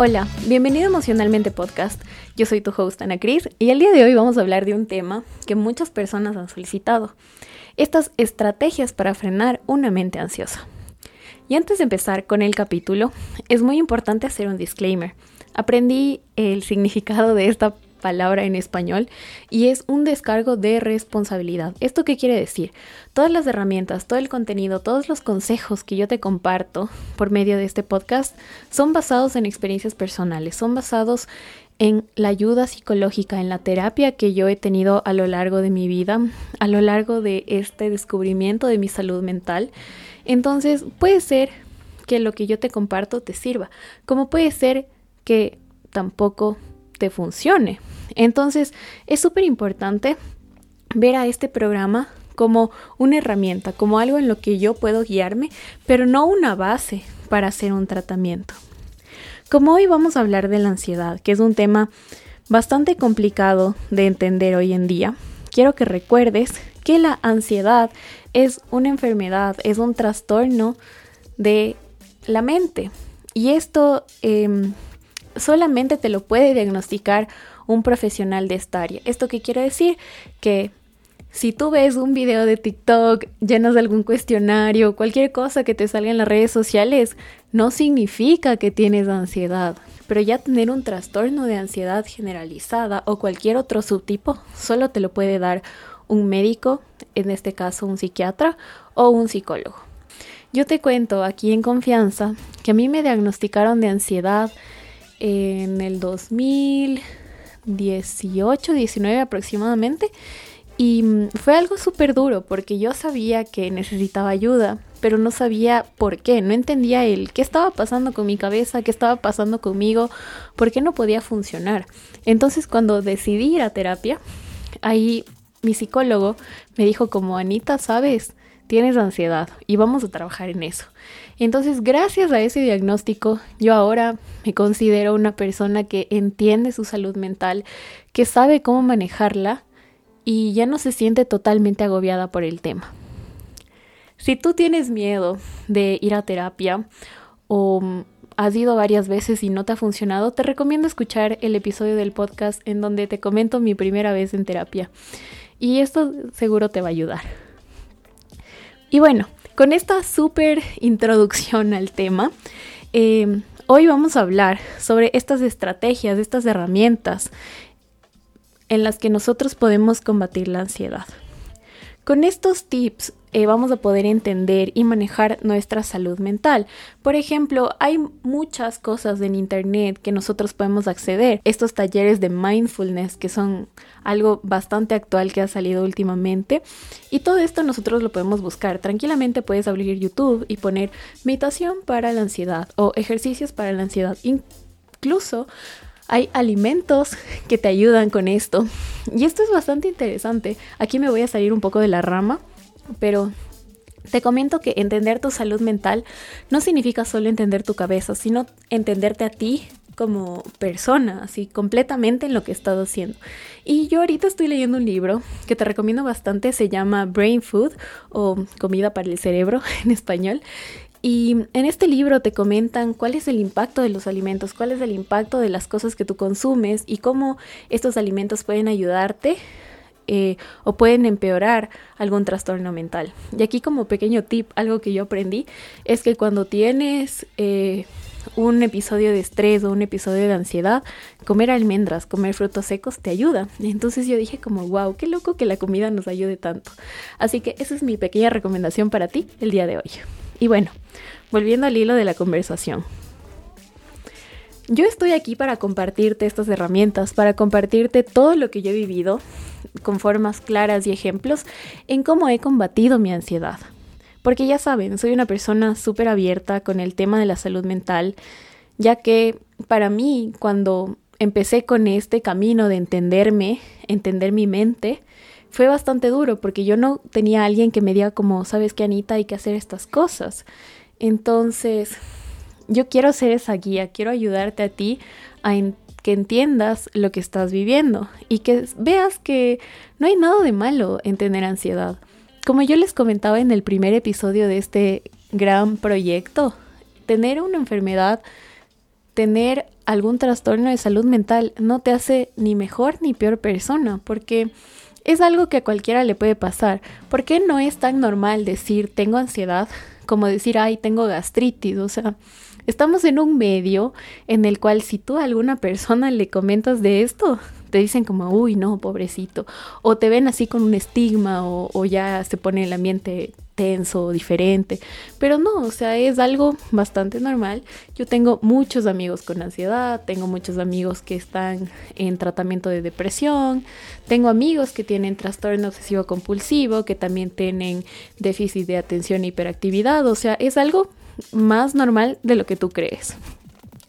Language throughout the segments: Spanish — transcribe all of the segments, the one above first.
Hola, bienvenido a Emocionalmente Podcast. Yo soy tu host Ana Cris y el día de hoy vamos a hablar de un tema que muchas personas han solicitado. Estas estrategias para frenar una mente ansiosa. Y antes de empezar con el capítulo, es muy importante hacer un disclaimer. Aprendí el significado de esta palabra en español y es un descargo de responsabilidad. ¿Esto qué quiere decir? Todas las herramientas, todo el contenido, todos los consejos que yo te comparto por medio de este podcast son basados en experiencias personales, son basados en la ayuda psicológica, en la terapia que yo he tenido a lo largo de mi vida, a lo largo de este descubrimiento de mi salud mental. Entonces puede ser que lo que yo te comparto te sirva, como puede ser que tampoco te funcione. Entonces es súper importante ver a este programa como una herramienta, como algo en lo que yo puedo guiarme, pero no una base para hacer un tratamiento. Como hoy vamos a hablar de la ansiedad, que es un tema bastante complicado de entender hoy en día, quiero que recuerdes que la ansiedad es una enfermedad, es un trastorno de la mente. Y esto em, solamente te lo puede diagnosticar un profesional de esta área. ¿Esto qué quiere decir? Que si tú ves un video de TikTok, llenas de algún cuestionario, cualquier cosa que te salga en las redes sociales, no significa que tienes ansiedad. Pero ya tener un trastorno de ansiedad generalizada o cualquier otro subtipo solo te lo puede dar un médico, en este caso un psiquiatra o un psicólogo. Yo te cuento aquí en confianza que a mí me diagnosticaron de ansiedad en el 2018, 19 aproximadamente. Y mm, fue algo súper duro porque yo sabía que necesitaba ayuda, pero no sabía por qué, no entendía el qué estaba pasando con mi cabeza, qué estaba pasando conmigo, por qué no podía funcionar. Entonces cuando decidí ir a terapia, ahí mi psicólogo me dijo como, Anita, ¿sabes? Tienes ansiedad y vamos a trabajar en eso. Entonces, gracias a ese diagnóstico, yo ahora me considero una persona que entiende su salud mental, que sabe cómo manejarla y ya no se siente totalmente agobiada por el tema. Si tú tienes miedo de ir a terapia o has ido varias veces y no te ha funcionado, te recomiendo escuchar el episodio del podcast en donde te comento mi primera vez en terapia. Y esto seguro te va a ayudar. Y bueno, con esta súper introducción al tema, eh, hoy vamos a hablar sobre estas estrategias, estas herramientas en las que nosotros podemos combatir la ansiedad. Con estos tips eh, vamos a poder entender y manejar nuestra salud mental. Por ejemplo, hay muchas cosas en Internet que nosotros podemos acceder. Estos talleres de mindfulness que son algo bastante actual que ha salido últimamente. Y todo esto nosotros lo podemos buscar. Tranquilamente puedes abrir YouTube y poner meditación para la ansiedad o ejercicios para la ansiedad. Incluso hay alimentos que te ayudan con esto. Y esto es bastante interesante. Aquí me voy a salir un poco de la rama, pero te comento que entender tu salud mental no significa solo entender tu cabeza, sino entenderte a ti como persona, así completamente en lo que estás haciendo. Y yo ahorita estoy leyendo un libro que te recomiendo bastante, se llama Brain Food o Comida para el Cerebro en español. Y en este libro te comentan cuál es el impacto de los alimentos, cuál es el impacto de las cosas que tú consumes y cómo estos alimentos pueden ayudarte eh, o pueden empeorar algún trastorno mental. Y aquí como pequeño tip, algo que yo aprendí es que cuando tienes eh, un episodio de estrés o un episodio de ansiedad, comer almendras, comer frutos secos te ayuda. Entonces yo dije como, wow, qué loco que la comida nos ayude tanto. Así que esa es mi pequeña recomendación para ti el día de hoy. Y bueno, volviendo al hilo de la conversación. Yo estoy aquí para compartirte estas herramientas, para compartirte todo lo que yo he vivido con formas claras y ejemplos en cómo he combatido mi ansiedad. Porque ya saben, soy una persona súper abierta con el tema de la salud mental, ya que para mí cuando empecé con este camino de entenderme, entender mi mente, fue bastante duro porque yo no tenía alguien que me diga como, sabes que Anita, hay que hacer estas cosas. Entonces, yo quiero ser esa guía, quiero ayudarte a ti a que entiendas lo que estás viviendo y que veas que no hay nada de malo en tener ansiedad. Como yo les comentaba en el primer episodio de este gran proyecto, tener una enfermedad tener algún trastorno de salud mental no te hace ni mejor ni peor persona, porque es algo que a cualquiera le puede pasar. ¿Por qué no es tan normal decir tengo ansiedad como decir ay tengo gastritis? O sea, estamos en un medio en el cual si tú a alguna persona le comentas de esto, te dicen como, uy, no, pobrecito, o te ven así con un estigma o, o ya se pone el ambiente tenso, diferente, pero no, o sea, es algo bastante normal. Yo tengo muchos amigos con ansiedad, tengo muchos amigos que están en tratamiento de depresión, tengo amigos que tienen trastorno obsesivo compulsivo, que también tienen déficit de atención e hiperactividad, o sea, es algo más normal de lo que tú crees.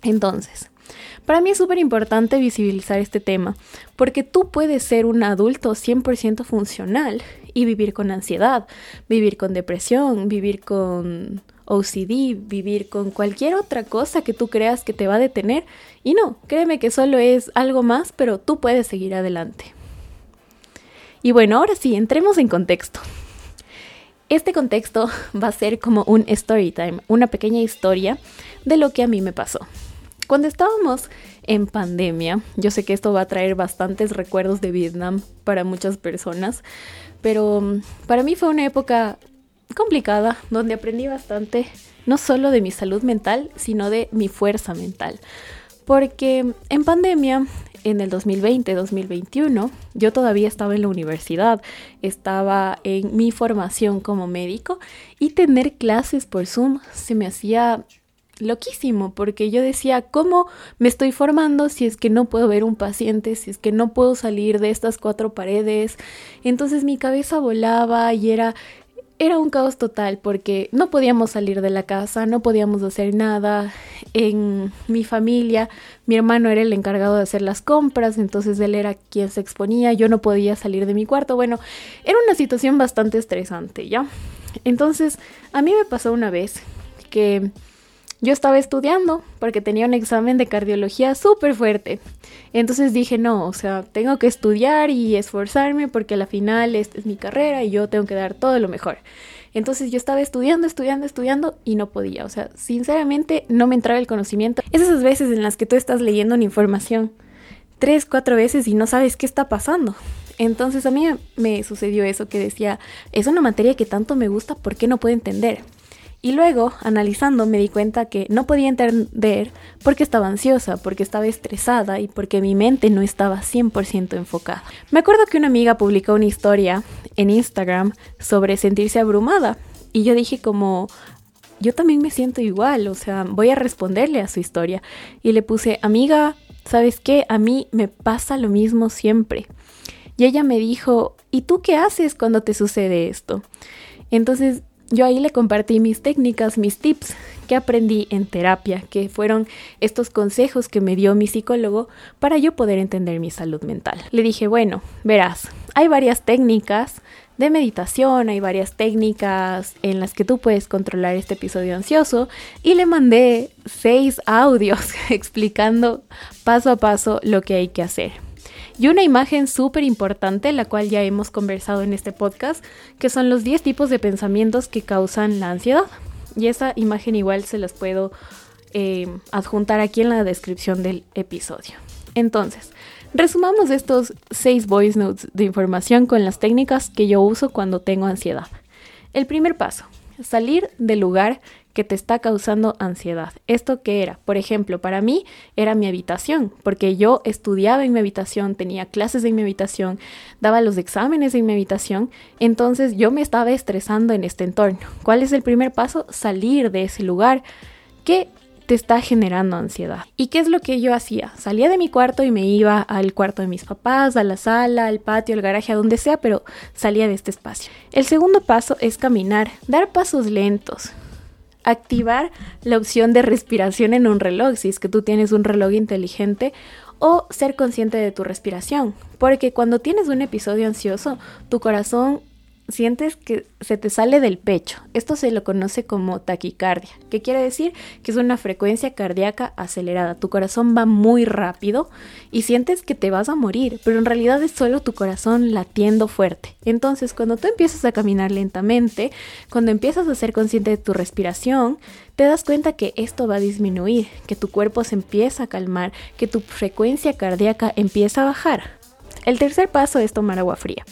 Entonces, para mí es súper importante visibilizar este tema, porque tú puedes ser un adulto 100% funcional y vivir con ansiedad, vivir con depresión, vivir con OCD, vivir con cualquier otra cosa que tú creas que te va a detener. Y no, créeme que solo es algo más, pero tú puedes seguir adelante. Y bueno, ahora sí, entremos en contexto. Este contexto va a ser como un story time, una pequeña historia de lo que a mí me pasó. Cuando estábamos en pandemia, yo sé que esto va a traer bastantes recuerdos de Vietnam para muchas personas, pero mm, para mí fue una época complicada donde aprendí bastante, no solo de mi salud mental, sino de mi fuerza mental. Porque en pandemia, en el 2020-2021, yo todavía estaba en la universidad, estaba en mi formación como médico y tener clases por Zoom se me hacía loquísimo, porque yo decía, ¿cómo me estoy formando si es que no puedo ver un paciente, si es que no puedo salir de estas cuatro paredes? Entonces mi cabeza volaba y era era un caos total porque no podíamos salir de la casa, no podíamos hacer nada. En mi familia, mi hermano era el encargado de hacer las compras, entonces él era quien se exponía, yo no podía salir de mi cuarto. Bueno, era una situación bastante estresante, ¿ya? Entonces, a mí me pasó una vez que yo estaba estudiando porque tenía un examen de cardiología súper fuerte. Entonces dije, no, o sea, tengo que estudiar y esforzarme porque al final esta es mi carrera y yo tengo que dar todo lo mejor. Entonces yo estaba estudiando, estudiando, estudiando y no podía. O sea, sinceramente no me entraba el conocimiento. Es esas veces en las que tú estás leyendo una información tres, cuatro veces y no sabes qué está pasando. Entonces a mí me sucedió eso que decía, es una materia que tanto me gusta, ¿por qué no puedo entender? Y luego, analizando, me di cuenta que no podía entender porque estaba ansiosa, porque estaba estresada y porque mi mente no estaba 100% enfocada. Me acuerdo que una amiga publicó una historia en Instagram sobre sentirse abrumada y yo dije como, yo también me siento igual, o sea, voy a responderle a su historia. Y le puse, amiga, ¿sabes qué? A mí me pasa lo mismo siempre. Y ella me dijo, ¿y tú qué haces cuando te sucede esto? Entonces yo ahí le compartí mis técnicas, mis tips que aprendí en terapia, que fueron estos consejos que me dio mi psicólogo para yo poder entender mi salud mental. Le dije, bueno, verás, hay varias técnicas de meditación, hay varias técnicas en las que tú puedes controlar este episodio ansioso y le mandé seis audios explicando paso a paso lo que hay que hacer. Y una imagen súper importante, la cual ya hemos conversado en este podcast, que son los 10 tipos de pensamientos que causan la ansiedad. Y esa imagen igual se las puedo eh, adjuntar aquí en la descripción del episodio. Entonces, resumamos estos 6 voice notes de información con las técnicas que yo uso cuando tengo ansiedad. El primer paso, salir del lugar que te está causando ansiedad. ¿Esto qué era? Por ejemplo, para mí era mi habitación, porque yo estudiaba en mi habitación, tenía clases en mi habitación, daba los exámenes en mi habitación, entonces yo me estaba estresando en este entorno. ¿Cuál es el primer paso? Salir de ese lugar que te está generando ansiedad. ¿Y qué es lo que yo hacía? Salía de mi cuarto y me iba al cuarto de mis papás, a la sala, al patio, al garaje, a donde sea, pero salía de este espacio. El segundo paso es caminar, dar pasos lentos activar la opción de respiración en un reloj, si es que tú tienes un reloj inteligente, o ser consciente de tu respiración, porque cuando tienes un episodio ansioso, tu corazón sientes que se te sale del pecho. Esto se lo conoce como taquicardia, que quiere decir que es una frecuencia cardíaca acelerada. Tu corazón va muy rápido y sientes que te vas a morir, pero en realidad es solo tu corazón latiendo fuerte. Entonces, cuando tú empiezas a caminar lentamente, cuando empiezas a ser consciente de tu respiración, te das cuenta que esto va a disminuir, que tu cuerpo se empieza a calmar, que tu frecuencia cardíaca empieza a bajar. El tercer paso es tomar agua fría.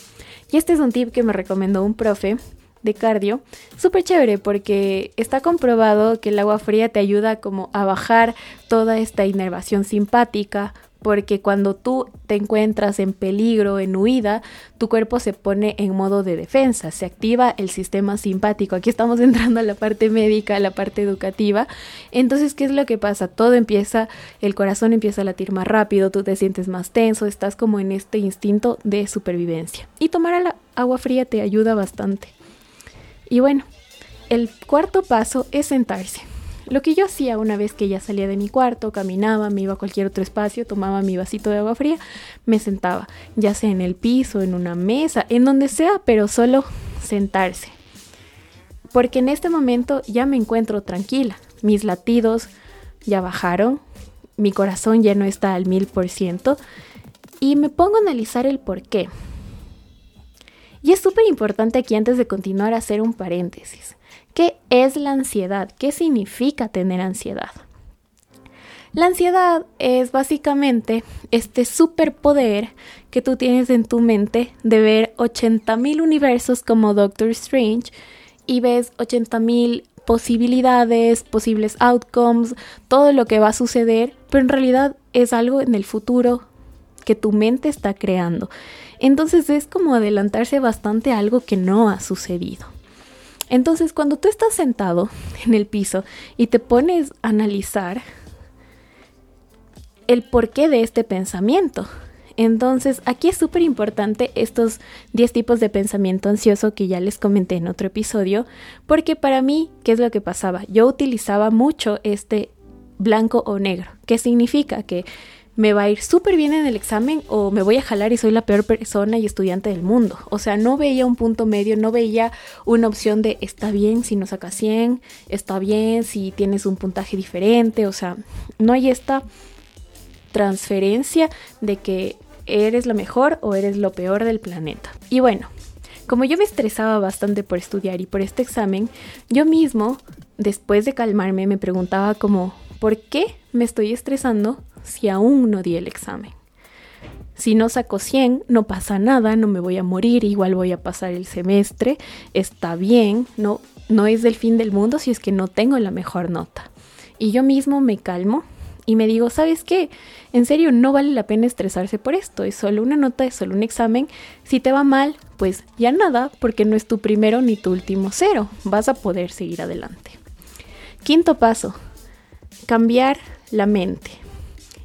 Y este es un tip que me recomendó un profe de cardio, súper chévere porque está comprobado que el agua fría te ayuda como a bajar toda esta inervación simpática, porque cuando tú te encuentras en peligro, en huida, tu cuerpo se pone en modo de defensa, se activa el sistema simpático. Aquí estamos entrando a la parte médica, a la parte educativa. Entonces, ¿qué es lo que pasa? Todo empieza, el corazón empieza a latir más rápido, tú te sientes más tenso, estás como en este instinto de supervivencia. Y tomar agua fría te ayuda bastante. Y bueno, el cuarto paso es sentarse. Lo que yo hacía una vez que ya salía de mi cuarto, caminaba, me iba a cualquier otro espacio, tomaba mi vasito de agua fría, me sentaba, ya sea en el piso, en una mesa, en donde sea, pero solo sentarse. Porque en este momento ya me encuentro tranquila, mis latidos ya bajaron, mi corazón ya no está al mil por ciento y me pongo a analizar el por qué. Y es súper importante aquí antes de continuar hacer un paréntesis. ¿Qué es la ansiedad? ¿Qué significa tener ansiedad? La ansiedad es básicamente este superpoder que tú tienes en tu mente de ver 80.000 universos como Doctor Strange y ves 80.000 posibilidades, posibles outcomes, todo lo que va a suceder, pero en realidad es algo en el futuro que tu mente está creando. Entonces es como adelantarse bastante a algo que no ha sucedido. Entonces, cuando tú estás sentado en el piso y te pones a analizar el porqué de este pensamiento, entonces aquí es súper importante estos 10 tipos de pensamiento ansioso que ya les comenté en otro episodio, porque para mí, ¿qué es lo que pasaba? Yo utilizaba mucho este blanco o negro, ¿Qué significa que me va a ir súper bien en el examen o me voy a jalar y soy la peor persona y estudiante del mundo. O sea, no veía un punto medio, no veía una opción de está bien si no sacas 100, está bien si tienes un puntaje diferente. O sea, no hay esta transferencia de que eres lo mejor o eres lo peor del planeta. Y bueno, como yo me estresaba bastante por estudiar y por este examen, yo mismo, después de calmarme, me preguntaba como, ¿por qué me estoy estresando si aún no di el examen. Si no saco 100, no pasa nada, no me voy a morir, igual voy a pasar el semestre, está bien, no, no es del fin del mundo si es que no tengo la mejor nota. Y yo mismo me calmo y me digo, ¿sabes qué? En serio, no vale la pena estresarse por esto, es solo una nota, es solo un examen. Si te va mal, pues ya nada, porque no es tu primero ni tu último cero, vas a poder seguir adelante. Quinto paso, cambiar la mente.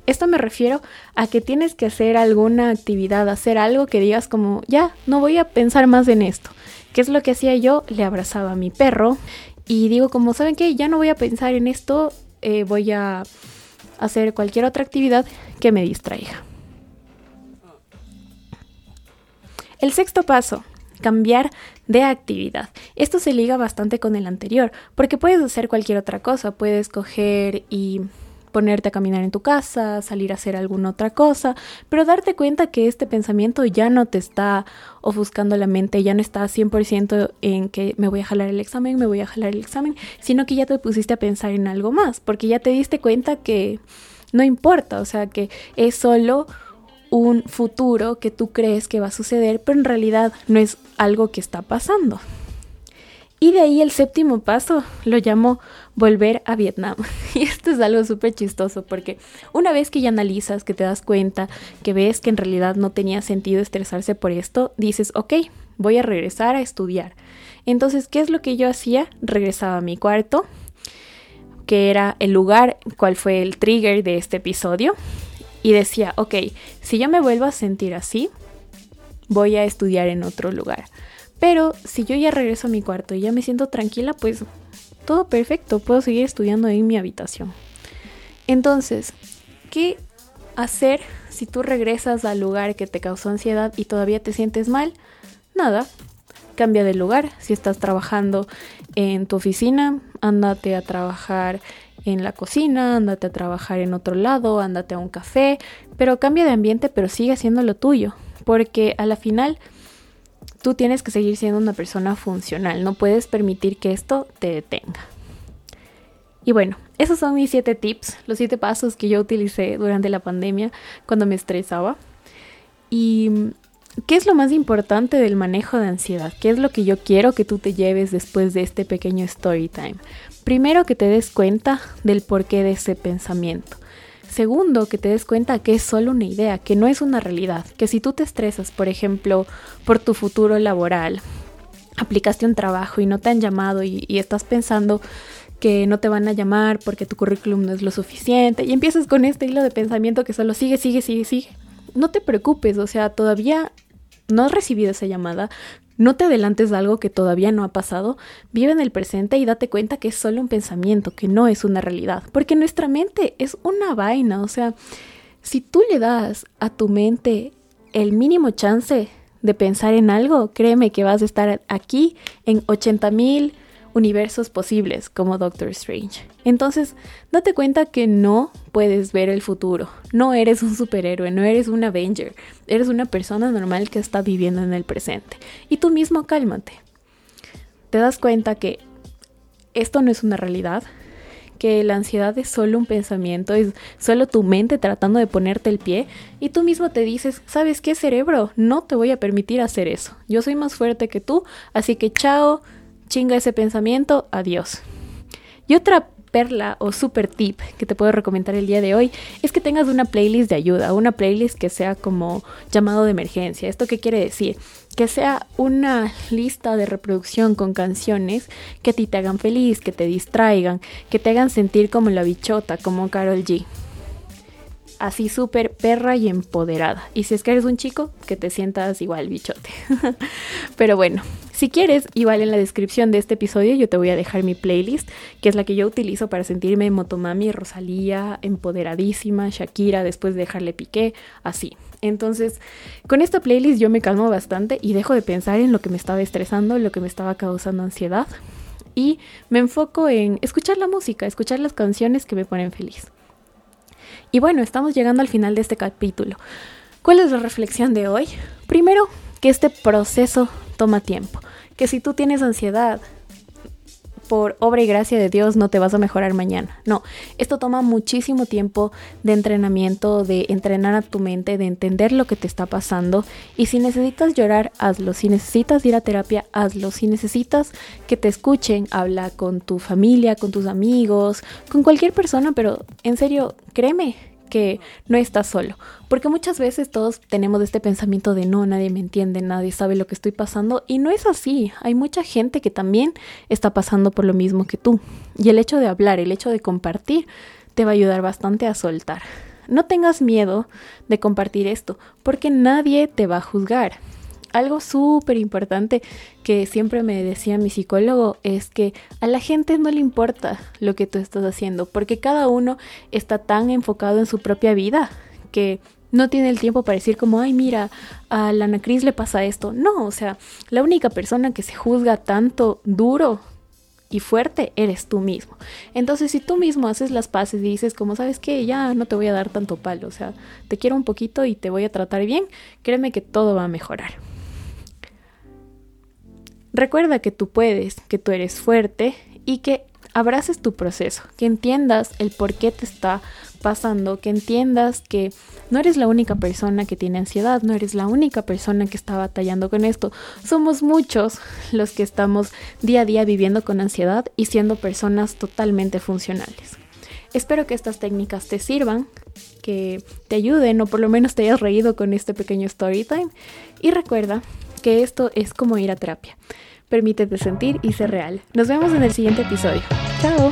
Esto me refiero a que tienes que hacer alguna actividad, hacer algo que digas como, ya, no voy a pensar más en esto. ¿Qué es lo que hacía yo? Le abrazaba a mi perro y digo como, ¿saben qué? Ya no voy a pensar en esto, eh, voy a hacer cualquier otra actividad que me distraiga. El sexto paso, cambiar de actividad. Esto se liga bastante con el anterior, porque puedes hacer cualquier otra cosa, puedes coger y ponerte a caminar en tu casa, salir a hacer alguna otra cosa, pero darte cuenta que este pensamiento ya no te está ofuscando la mente, ya no está 100% en que me voy a jalar el examen, me voy a jalar el examen, sino que ya te pusiste a pensar en algo más, porque ya te diste cuenta que no importa, o sea, que es solo un futuro que tú crees que va a suceder, pero en realidad no es algo que está pasando. Y de ahí el séptimo paso lo llamo volver a Vietnam. Y esto es algo súper chistoso porque una vez que ya analizas, que te das cuenta, que ves que en realidad no tenía sentido estresarse por esto, dices, ok, voy a regresar a estudiar. Entonces, ¿qué es lo que yo hacía? Regresaba a mi cuarto, que era el lugar, cuál fue el trigger de este episodio, y decía, ok, si yo me vuelvo a sentir así, voy a estudiar en otro lugar. Pero si yo ya regreso a mi cuarto y ya me siento tranquila, pues todo perfecto, puedo seguir estudiando en mi habitación. Entonces, ¿qué hacer si tú regresas al lugar que te causó ansiedad y todavía te sientes mal? Nada, cambia de lugar. Si estás trabajando en tu oficina, ándate a trabajar en la cocina, ándate a trabajar en otro lado, ándate a un café, pero cambia de ambiente, pero sigue siendo lo tuyo, porque a la final tú tienes que seguir siendo una persona funcional, no puedes permitir que esto te detenga. Y bueno, esos son mis siete tips, los siete pasos que yo utilicé durante la pandemia cuando me estresaba. Y ¿qué es lo más importante del manejo de ansiedad? ¿Qué es lo que yo quiero que tú te lleves después de este pequeño story time? Primero, que te des cuenta del porqué de ese pensamiento. Segundo, que te des cuenta que es solo una idea, que no es una realidad, que si tú te estresas, por ejemplo, por tu futuro laboral, aplicaste un trabajo y no te han llamado y, estás pensando que no te van a llamar porque tu currículum no es lo suficiente y empiezas con este hilo de pensamiento que solo sigue, sigue, sigue, sigue. No te preocupes, o sea, todavía no has recibido esa llamada, no te adelantes de algo que todavía no ha pasado, vive en el presente y date cuenta que es solo un pensamiento, que no es una realidad, porque nuestra mente es una vaina, o sea, si tú le das a tu mente el mínimo chance de pensar en algo, créeme que vas a estar aquí en 80 mil universos posibles como Doctor Strange. Entonces, date cuenta que no puedes ver el futuro. No eres un superhéroe, no eres un Avenger. Eres una persona normal que está viviendo en el presente. Y tú mismo cálmate. Te das cuenta que esto no es una realidad, que la ansiedad es solo un pensamiento, es solo tu mente tratando de ponerte el pie y tú mismo te dices, ¿sabes qué cerebro? No te voy a permitir hacer eso. Yo soy más fuerte que tú, así que chao, chinga ese pensamiento, adiós. Y otra perla o super tip que te puedo recomendar el día de hoy es que tengas una playlist de ayuda, una playlist que sea como llamado de emergencia. ¿Esto qué quiere decir? Que sea una lista de reproducción con canciones que a ti te hagan feliz, que te distraigan, que te hagan sentir como la bichota, como Carol G así súper perra y empoderada. Y si es que eres un chico, que te sientas igual bichote. Pero bueno, si quieres, igual en la descripción de este episodio yo te voy a dejar mi playlist, que es la que yo utilizo para sentirme Motomami, Rosalía, empoderadísima, Shakira, después de dejarle piqué, así. Entonces, con esta playlist yo me calmo bastante y dejo de pensar en lo que me estaba estresando, en lo que me estaba causando ansiedad. Y me enfoco en escuchar la música, escuchar las canciones que me ponen feliz. Y bueno, estamos llegando al final de este capítulo. ¿Cuál es la reflexión de hoy? Primero, que este proceso toma tiempo. Que si tú tienes ansiedad, por obra y gracia de Dios no te vas a mejorar mañana. No, esto toma muchísimo tiempo de entrenamiento, de entrenar a tu mente, de entender lo que te está pasando. Y si necesitas llorar, hazlo. Si necesitas ir a terapia, hazlo. Si necesitas que te escuchen, habla con tu familia, con tus amigos, con cualquier persona, pero en serio, créeme, que no estás solo. Porque muchas veces todos tenemos este pensamiento de no, nadie me entiende, nadie sabe lo que estoy pasando. Y no es así. Hay mucha gente que también está pasando por lo mismo que tú. Y el hecho de hablar, el hecho de compartir, te va a ayudar bastante a soltar. No tengas miedo de compartir esto, porque nadie te va a juzgar algo súper importante que siempre me decía mi psicólogo es que a la gente no le importa lo que tú estás haciendo, porque cada uno está tan enfocado en su propia vida que no tiene el tiempo para decir como, ay, mira, a la Ana Cris le pasa esto. No, o sea, la única persona que se juzga tanto duro y fuerte eres tú mismo. Entonces, si tú mismo haces las paces y dices como, sabes que ya no te voy a dar tanto palo, o sea, te quiero un poquito y te voy a tratar bien, créeme que todo va a mejorar. Recuerda que tú puedes, que tú eres fuerte y que abraces tu proceso, que entiendas el por qué te está pasando, que entiendas que no eres la única persona que tiene ansiedad, no eres la única persona que está batallando con esto. Somos muchos los que estamos día a día viviendo con ansiedad y siendo personas totalmente funcionales. Espero que estas técnicas te sirvan, que te ayuden o por lo menos te hayas reído con este pequeño story time. Y recuerda que esto es como ir a terapia. Permítete sentir y ser real. Nos vemos en el siguiente episodio. Chao.